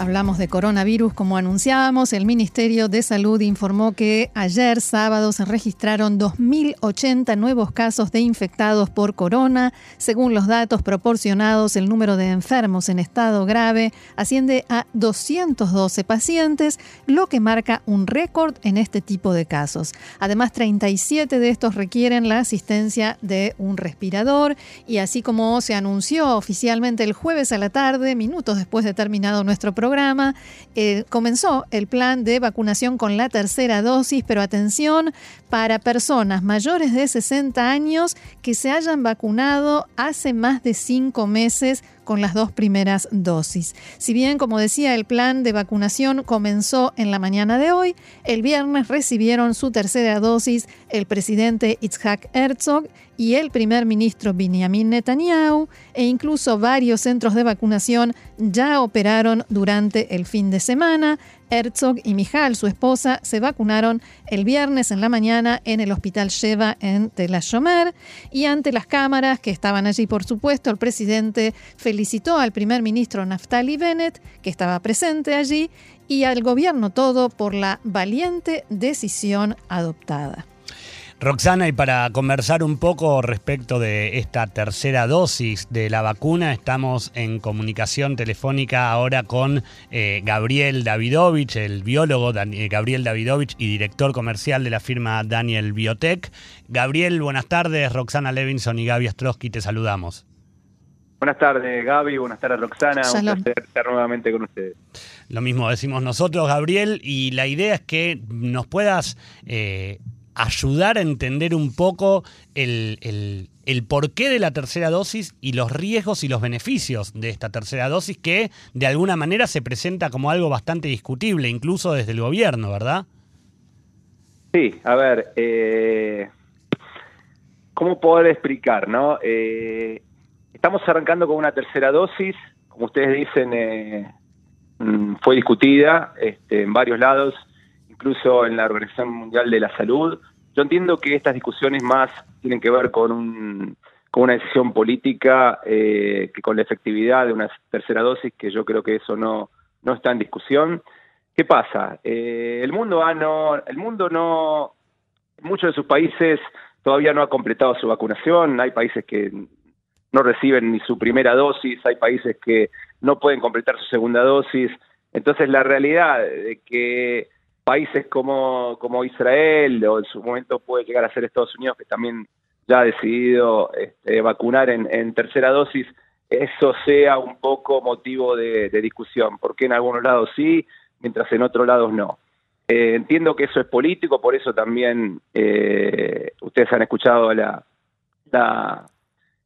Hablamos de coronavirus como anunciábamos. El Ministerio de Salud informó que ayer sábado se registraron 2.080 nuevos casos de infectados por corona. Según los datos proporcionados, el número de enfermos en estado grave asciende a 212 pacientes, lo que marca un récord en este tipo de casos. Además, 37 de estos requieren la asistencia de un respirador y así como se anunció oficialmente el jueves a la tarde, minutos después de terminado nuestro programa, programa, eh, comenzó el plan de vacunación con la tercera dosis, pero atención, para personas mayores de 60 años que se hayan vacunado hace más de cinco meses con las dos primeras dosis. Si bien, como decía, el plan de vacunación comenzó en la mañana de hoy, el viernes recibieron su tercera dosis el presidente Itzhak Herzog y el primer ministro Benjamin Netanyahu, e incluso varios centros de vacunación ya operaron durante el fin de semana. Herzog y Mijal, su esposa, se vacunaron el viernes en la mañana en el Hospital Sheva en Tel Ashomer y ante las cámaras que estaban allí, por supuesto, el presidente felicitó al primer ministro Naftali Bennett, que estaba presente allí, y al gobierno todo por la valiente decisión adoptada. Roxana, y para conversar un poco respecto de esta tercera dosis de la vacuna, estamos en comunicación telefónica ahora con eh, Gabriel Davidovich, el biólogo eh, Gabriel Davidovich y director comercial de la firma Daniel Biotech. Gabriel, buenas tardes. Roxana Levinson y Gaby Astrosky, te saludamos. Buenas tardes, Gaby. Buenas tardes, Roxana. Un placer estar nuevamente con ustedes. Lo mismo decimos nosotros, Gabriel, y la idea es que nos puedas eh, ayudar a entender un poco el, el, porqué de la tercera dosis y los riesgos y los beneficios de esta tercera dosis que de alguna manera se presenta como algo bastante discutible, incluso desde el gobierno, ¿verdad? Sí, a ver, eh, ¿cómo poder explicar? no? Eh, estamos arrancando con una tercera dosis, como ustedes dicen, eh, mm, fue discutida este, en varios lados incluso en la Organización Mundial de la Salud. Yo entiendo que estas discusiones más tienen que ver con, un, con una decisión política eh, que con la efectividad de una tercera dosis, que yo creo que eso no, no está en discusión. ¿Qué pasa? Eh, el mundo ah, no, el mundo no, muchos de sus países todavía no ha completado su vacunación. Hay países que no reciben ni su primera dosis, hay países que no pueden completar su segunda dosis. Entonces la realidad de que países como, como Israel o en su momento puede llegar a ser Estados Unidos, que también ya ha decidido este, vacunar en, tercera dosis, eso sea un poco motivo de, discusión, porque en algunos lados sí, mientras en otros lados no. Eh, entiendo que eso es político, por eso también eh, ustedes han escuchado la, la,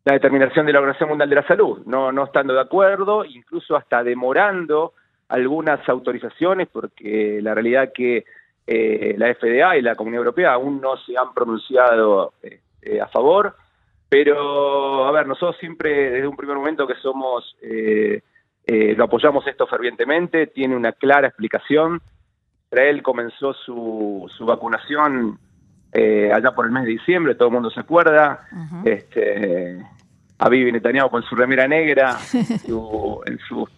la, determinación de la Organización Mundial de la Salud, no, no estando de acuerdo, incluso hasta demorando algunas autorizaciones, porque la realidad que eh, la FDA y la Comunidad Europea aún no se han pronunciado este, a favor, pero a ver, nosotros siempre desde un primer momento que somos, eh, eh, lo apoyamos esto fervientemente, tiene una clara explicación. Israel comenzó su, su vacunación allá por el mes de diciembre, todo el mundo se acuerda. este, a Vivi Netanyahu con su remera negra, en su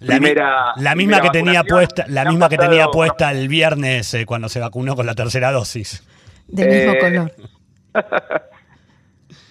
la, misma que tenía puesta, la misma que tenía puesta el viernes eh, cuando se vacunó con la tercera dosis. Del mismo eh, color.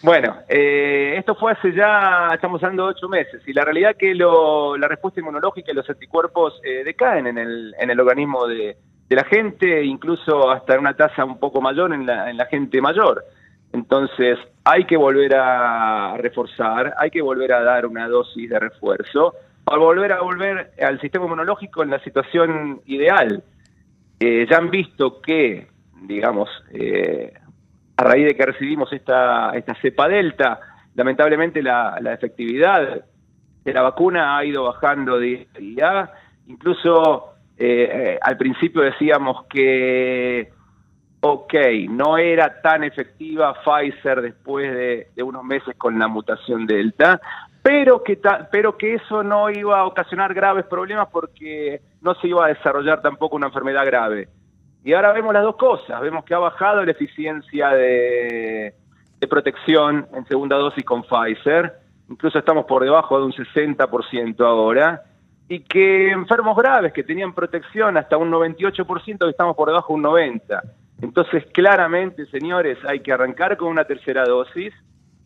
bueno, eh, esto fue hace ya, estamos hablando de ocho meses, y la realidad es que la respuesta inmunológica y los anticuerpos decaen en el, en el organismo de, la gente, incluso hasta en una tasa un poco mayor en la, en la gente mayor. Entonces, hay que volver a reforzar, hay que volver a dar una dosis de refuerzo para volver a volver al sistema inmunológico en la situación ideal. Eh, ya han visto que, digamos, eh, a raíz de que recibimos esta, esta cepa delta, lamentablemente la, efectividad de la vacuna ha ido bajando de día. Incluso eh, al principio decíamos que, ok, no era tan efectiva Pfizer después de, de unos meses con la mutación delta, pero que, pero que eso no iba a ocasionar graves problemas porque no se iba a desarrollar tampoco una enfermedad grave. Y ahora vemos las dos cosas, vemos que ha bajado la eficiencia de, protección en segunda dosis con Pfizer, incluso estamos por debajo de un 60% ahora, y que enfermos graves que tenían protección hasta un 98%, estamos por debajo de un 90%. Entonces, claramente, señores, hay que arrancar con una tercera dosis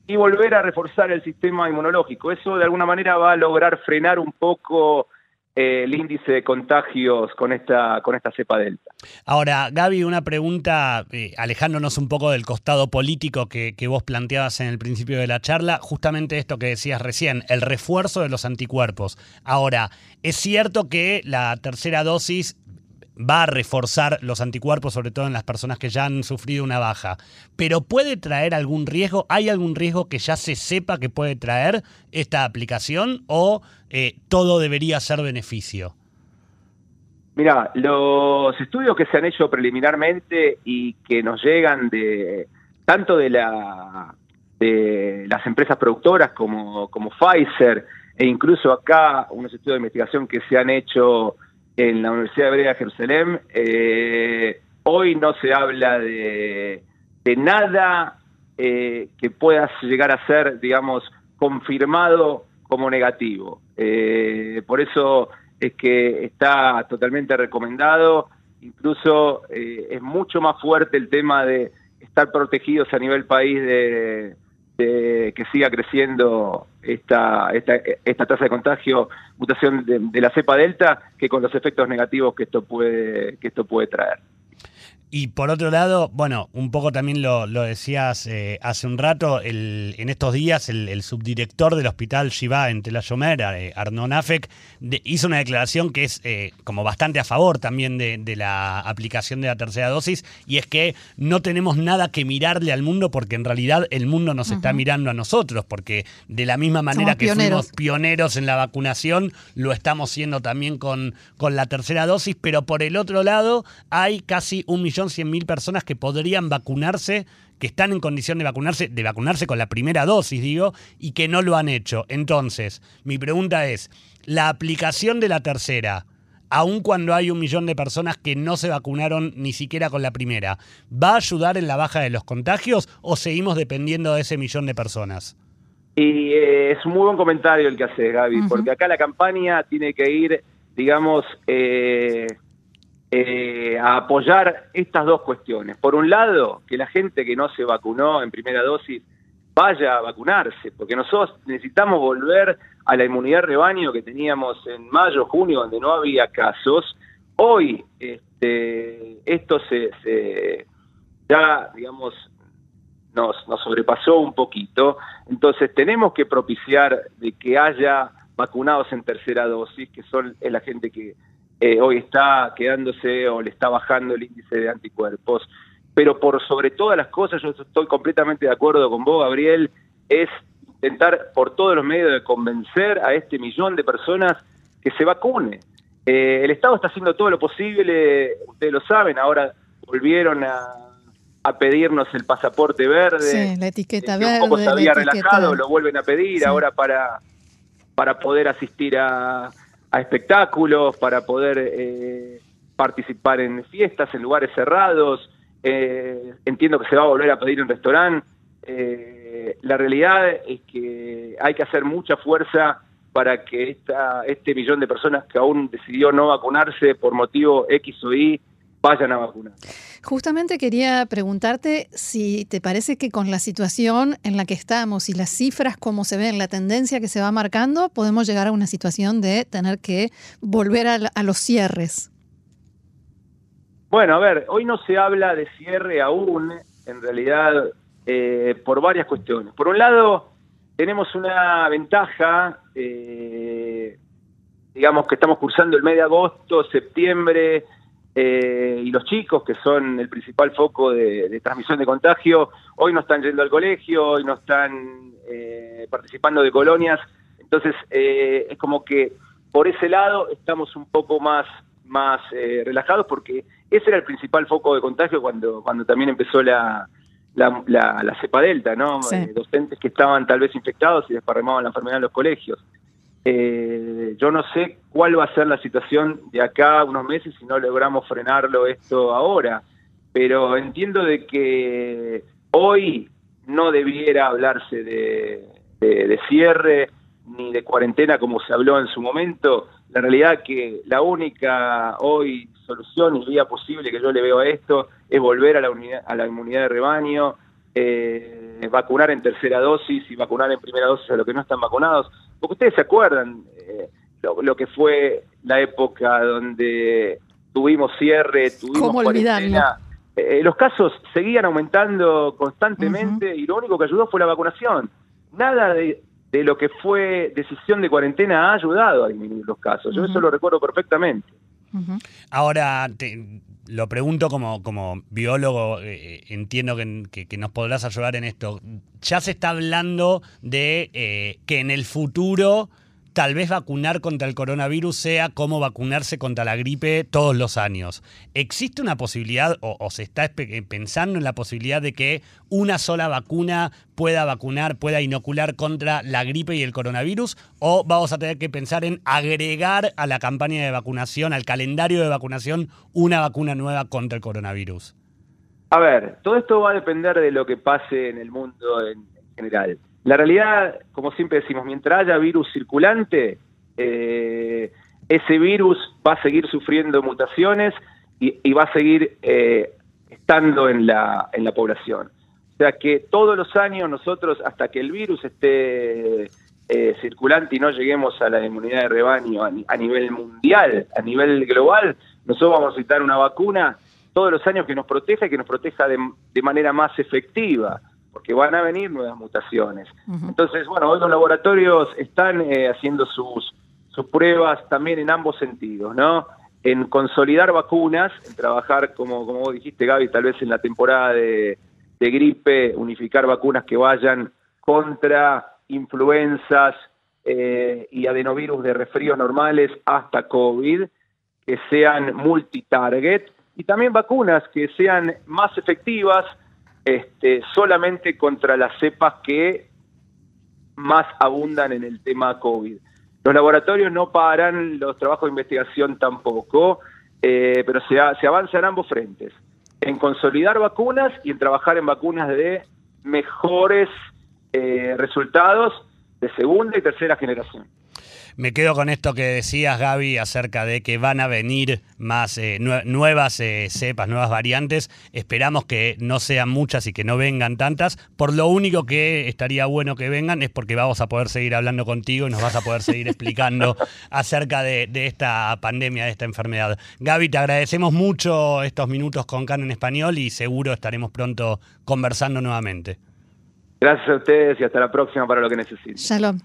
y volver a reforzar el sistema inmunológico. Eso de alguna manera va a lograr frenar un poco eh, el índice de contagios con esta, con esta cepa delta. Ahora, Gaby, una pregunta, eh, alejándonos un poco del costado político que, que, vos planteabas en el principio de la charla, justamente esto que decías recién, el refuerzo de los anticuerpos. Ahora, es cierto que la tercera dosis va a reforzar los anticuerpos, sobre todo en las personas que ya han sufrido una baja. Pero ¿puede traer algún riesgo? ¿Hay algún riesgo que ya se sepa que puede traer esta aplicación o eh, todo debería ser beneficio? Mira, los estudios que se han hecho preliminarmente y que nos llegan de tanto de de las empresas productoras como, como Pfizer e incluso acá unos estudios de investigación que se han hecho en la Universidad Hebrea de Jerusalén. Eh, hoy no se habla de, nada eh, que pueda llegar a ser, digamos, confirmado como negativo. Eh, por eso es que está totalmente recomendado. Incluso es mucho más fuerte el tema de estar protegidos a nivel país de que siga creciendo esta, esta, esta tasa de contagio, mutación de, de, la cepa delta, que con los efectos negativos que esto puede, que esto puede traer. Y por otro lado, bueno, un poco también lo, decías eh, hace un rato, el, en estos días el, subdirector del hospital Shiva en Tel eh, Arnon Afek, hizo una declaración que es eh, como bastante a favor también de, la aplicación de la tercera dosis, y es que no tenemos nada que mirarle al mundo porque en realidad el mundo nos está mirando a nosotros, porque de la misma manera que fuimos pioneros en la vacunación, lo estamos siendo también con, con la tercera dosis, pero por el otro lado hay casi un millón 100.000 personas que podrían vacunarse, que están en condición de vacunarse, de vacunarse con la primera dosis, digo, y que no lo han hecho. Entonces, mi pregunta es, la aplicación de la tercera, aun cuando hay un millón de personas que no se vacunaron ni siquiera con la primera, ¿va a ayudar en la baja de los contagios o seguimos dependiendo de ese millón de personas? Y eh, es muy buen comentario el que hace Gaby, porque acá la campaña tiene que ir, digamos, eh, eh, a apoyar estas dos cuestiones. Por un lado, que la gente que no se vacunó en primera dosis vaya a vacunarse, porque nosotros necesitamos volver a la inmunidad rebaño que teníamos en mayo, junio, donde no había casos. Hoy este, esto se, ya, digamos, nos, nos sobrepasó un poquito, entonces tenemos que propiciar de que haya vacunados en tercera dosis, que son la gente que eh, hoy está quedándose o le está bajando el índice de anticuerpos. Pero por sobre todas las cosas, yo estoy completamente de acuerdo con vos, Gabriel, es intentar por todos los medios de convencer a este millón de personas que se vacune. Eh, el Estado está haciendo todo lo posible, ustedes lo saben, ahora volvieron a, pedirnos el pasaporte verde. Sí, la etiqueta verde. Un poco se había relajado, lo vuelven a pedir ahora para, para poder asistir a, a espectáculos, para poder eh, participar en fiestas, en lugares cerrados. Eh, entiendo que se va a volver a pedir en restaurante. Eh, la realidad es que hay que hacer mucha fuerza para que esta, este millón de personas que aún decidió no vacunarse por motivo X o Y vayan a vacunar. Justamente quería preguntarte si te parece que con la situación en la que estamos y las cifras como se ven, la tendencia que se va marcando, podemos llegar a una situación de tener que volver a, los cierres. Bueno, a ver, hoy no se habla de cierre aún, en realidad, eh, por varias cuestiones. Por un lado, tenemos una ventaja, eh, digamos que estamos cursando el mes de agosto, septiembre, eh, y los chicos, que son el principal foco de, transmisión de contagio, hoy no están yendo al colegio, hoy no están eh, participando de colonias, entonces eh, es como que por ese lado estamos un poco más, más relajados porque ese era el principal foco de contagio cuando, cuando también empezó la, la, la, cepa delta, ¿no? docentes que estaban tal vez infectados y desparramaban la enfermedad en los colegios. Yo no sé cuál va a ser la situación de acá unos meses si no logramos frenarlo esto ahora, pero entiendo de que hoy no debiera hablarse de, de cierre ni de cuarentena como se habló en su momento. La realidad que la única hoy solución y vía posible que yo le veo a esto es volver a la, unidad, a la inmunidad de rebaño, eh, vacunar en tercera dosis y vacunar en primera dosis a los que no están vacunados. Porque ustedes se acuerdan eh, lo, que fue la época donde tuvimos cierre, tuvimos cuarentena. Eh, los casos seguían aumentando constantemente y lo único que ayudó fue la vacunación. Nada de, lo que fue decisión de cuarentena ha ayudado a disminuir los casos. Yo eso lo recuerdo perfectamente. Ahora, lo pregunto como, como biólogo, eh, eh, entiendo que, nos podrás ayudar en esto. Ya se está hablando de eh, que en el futuro tal vez vacunar contra el coronavirus sea como vacunarse contra la gripe todos los años. ¿Existe una posibilidad o, se está eh, pensando en la posibilidad de que una sola vacuna pueda vacunar, pueda inocular contra la gripe y el coronavirus? ¿O vamos a tener que pensar en agregar a la campaña de vacunación, al calendario de vacunación, una vacuna nueva contra el coronavirus? A ver, todo esto va a depender de lo que pase en el mundo en general. La realidad, como siempre decimos, mientras haya virus circulante, eh, ese virus va a seguir sufriendo mutaciones y, va a seguir eh, estando en la, en la población. O sea que todos los años nosotros, hasta que el virus esté eh, circulante y no lleguemos a la inmunidad de rebaño a, nivel mundial, a nivel global, nosotros vamos a necesitar una vacuna todos los años que nos proteja y que nos proteja de manera más efectiva porque van a venir nuevas mutaciones. Entonces, bueno, hoy los laboratorios están eh, haciendo sus, sus pruebas también en ambos sentidos, ¿no? En consolidar vacunas, en trabajar, como, como vos dijiste, Gaby, tal vez en la temporada de, gripe, unificar vacunas que vayan contra influencias eh, y adenovirus de resfríos normales hasta COVID, que sean multitarget, y también vacunas que sean más efectivas, este, solamente contra las cepas que más abundan en el tema COVID. Los laboratorios no paran los trabajos de investigación tampoco, eh, pero se, se avanza en ambos frentes, en consolidar vacunas y en trabajar en vacunas de mejores eh, resultados de segunda y tercera generación. Me quedo con esto que decías, Gaby, acerca de que van a venir más eh, nuevas eh, cepas, nuevas variantes. Esperamos que no sean muchas y que no vengan tantas. Por lo único que estaría bueno que vengan es porque vamos a poder seguir hablando contigo y nos vas a poder seguir explicando acerca de, esta pandemia, de esta enfermedad. Gaby, te agradecemos mucho estos minutos con CAN en español y seguro estaremos pronto conversando nuevamente. Gracias a ustedes y hasta la próxima para lo que necesiten. Shalom.